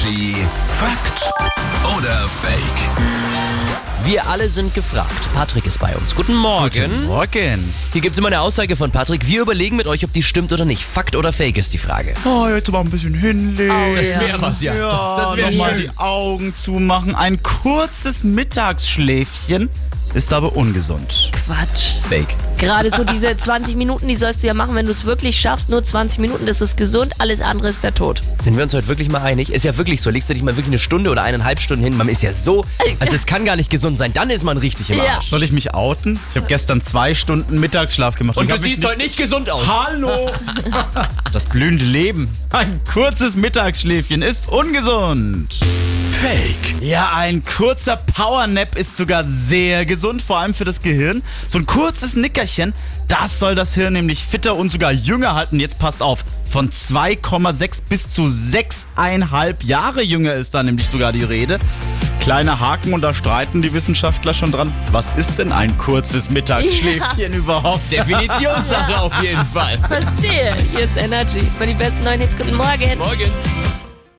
Energy Fakt oder Fake? Wir alle sind gefragt. Patrick ist bei uns. Guten Morgen. Morgen. Hier gibt's immer eine Aussage von Patrick. Wir überlegen mit euch, ob die stimmt oder nicht. Fakt oder Fake ist die Frage. Oh, jetzt mal ein bisschen hinlegen. Das wär was, ja. ja Das- das wär noch mal schön. die Augen zumachen. Ein kurzes Mittagsschläfchen ist aber ungesund. Quatsch. Fake. Gerade so diese 20 Minuten, die sollst du ja machen, wenn du es wirklich schaffst. Nur 20 Minuten, das ist gesund, alles andere ist der Tod. Sind wir uns heute wirklich mal einig? Ist ja wirklich so. Legst du dich mal wirklich eine Stunde oder eineinhalb Stunden hin. Man ist ja so, also es kann gar nicht gesund sein. Dann ist man richtig im Ja. Arsch. Soll ich mich outen? Ich habe gestern zwei Stunden Mittagsschlaf gemacht. Und ich du siehst heute nicht gesund aus. Hallo! Das blühende Leben. Ein kurzes Mittagsschläfchen ist ungesund. Fake. Ja, ein kurzer Powernap ist sogar sehr gesund, vor allem für das Gehirn. So ein kurzes Nickerchen, das soll das Hirn nämlich fitter und sogar jünger halten. Jetzt passt auf, von 2,6 bis zu 6,5 Jahre jünger ist da nämlich sogar die Rede. Kleiner Haken und da streiten die Wissenschaftler schon dran. Was ist denn ein kurzes Mittagsschläfchen überhaupt? Definitionssache auf jeden Fall. Verstehe. Hier ist Energy. Über die besten neuen Hits. Guten Morgen. Morgen.